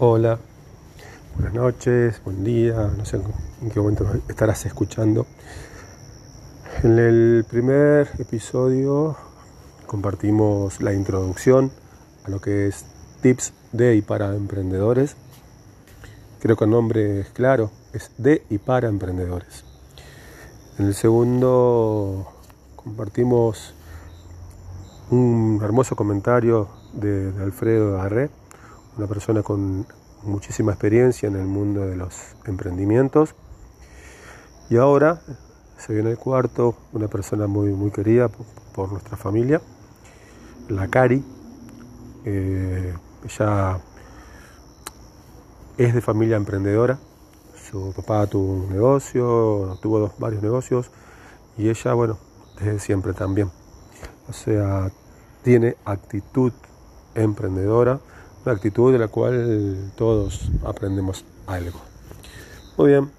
Hola, buenas noches, buen día, no sé en qué momento estarás escuchando. En el primer episodio compartimos la introducción a lo que es tips de y para emprendedores. Creo que el nombre es claro, es de y para emprendedores. En el segundo compartimos un hermoso comentario de, Alfredo Garré, una persona con muchísima experiencia en el mundo de los emprendimientos. Y ahora se viene el cuarto, una persona muy, muy querida por, nuestra familia, la Cari. Eh, ella es de familia emprendedora. Su papá tuvo un negocio, tuvo varios negocios y ella, bueno, desde siempre también. O sea, tiene actitud emprendedora, una actitud de la cual todos aprendemos algo. Muy bien,